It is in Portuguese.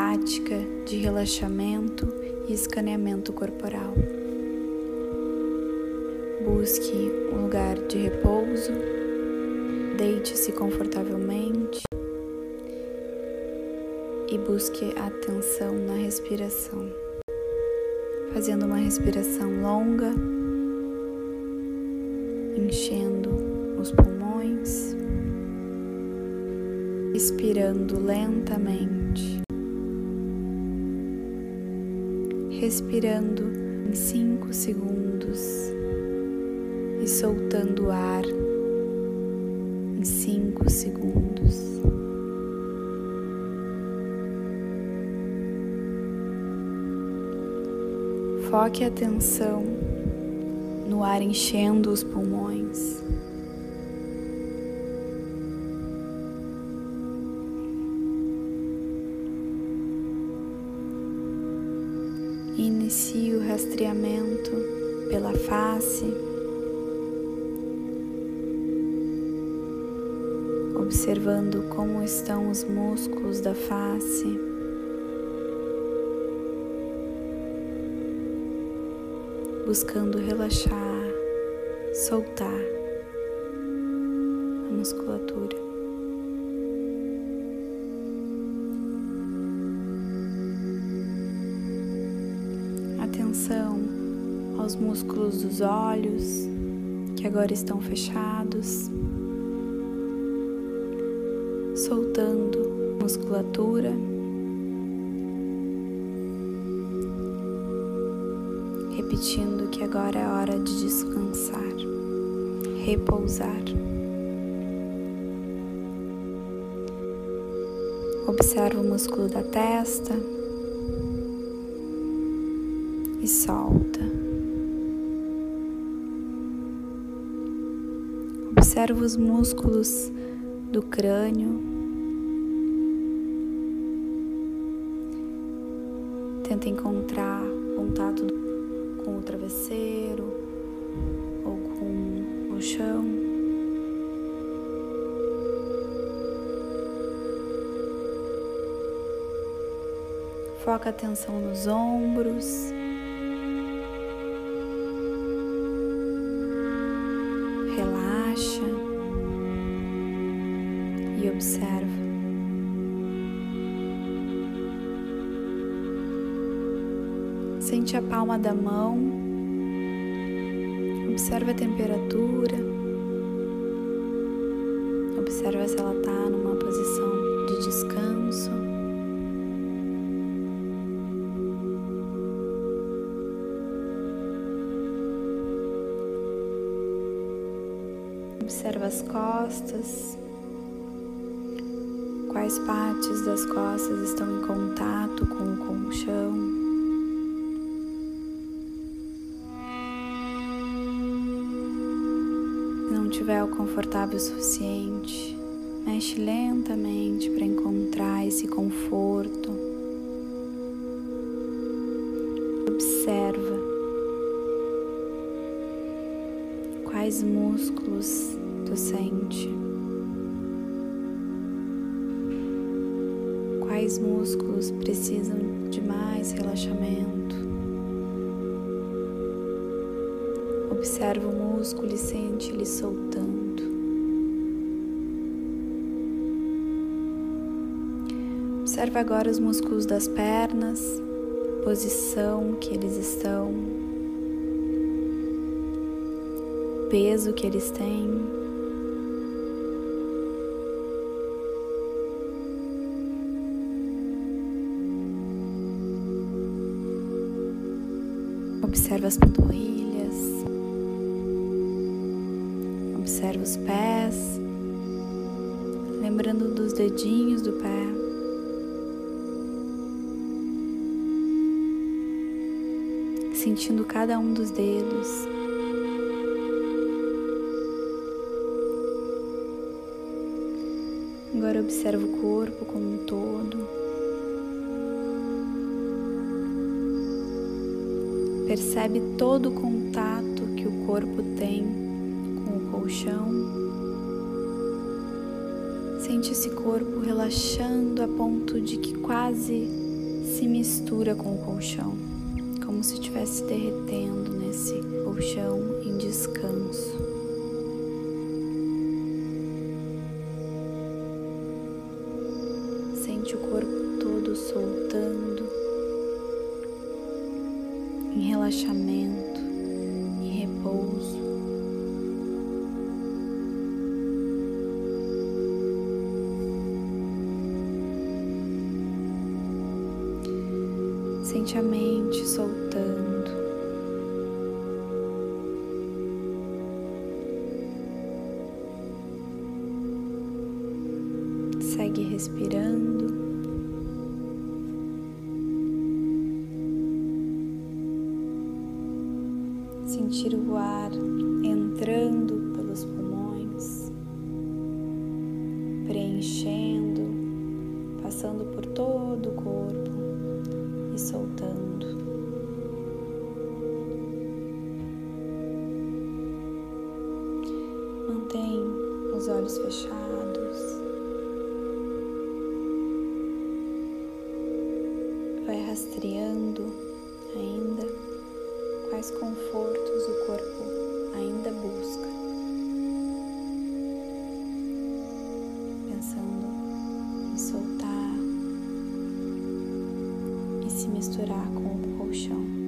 prática de relaxamento e escaneamento corporal. Busque um lugar de repouso, deite-se confortavelmente e busque atenção na respiração, fazendo uma respiração longa, enchendo os pulmões, expirando lentamente, respirando em cinco segundos e soltando o ar em cinco segundos. Foque a atenção no ar enchendo os pulmões. Inicie o rastreamento pela face, observando como estão os músculos da face. Buscando relaxar, soltar a musculatura. Atenção aos músculos dos olhos que agora estão fechados, soltando musculatura. Repetindo que agora é hora de descansar, repousar. Observa o músculo da testa solta. Observa os músculos do crânio. Tenta encontrar contato com o travesseiro ou com o chão. Foca a atenção nos ombros. Sente a palma da mão, observa a temperatura, observa se ela está numa posição de descanso. Observa as costas, quais partes das costas estão em contato com o colchão. Se não tiver o confortável o suficiente, mexe lentamente para encontrar esse conforto. Observa quais músculos tu sente, quais músculos precisam de mais relaxamento. Observa o músculo e sente ele soltando. Observa agora os músculos das pernas, posição que eles estão, peso que eles têm. Observa as panturrilhas, observa os pés, lembrando dos dedinhos do pé. Sentindo cada um dos dedos. Agora observa o corpo como um todo. Percebe todo o contato que o corpo tem colchão. Sente esse corpo relaxando a ponto de que quase se mistura com o colchão, como se estivesse derretendo nesse colchão em descanso. Sente o corpo todo soltando em relaxamento e repouso. Sente a mente soltando. Segue respirando. Sentir o ar entrando pelos pulmões, preenchendo, passando por todo o corpo soltando. Mantém os olhos fechados. Vai rastreando ainda quais confortos o corpo ainda busca. Misturar com o colchão.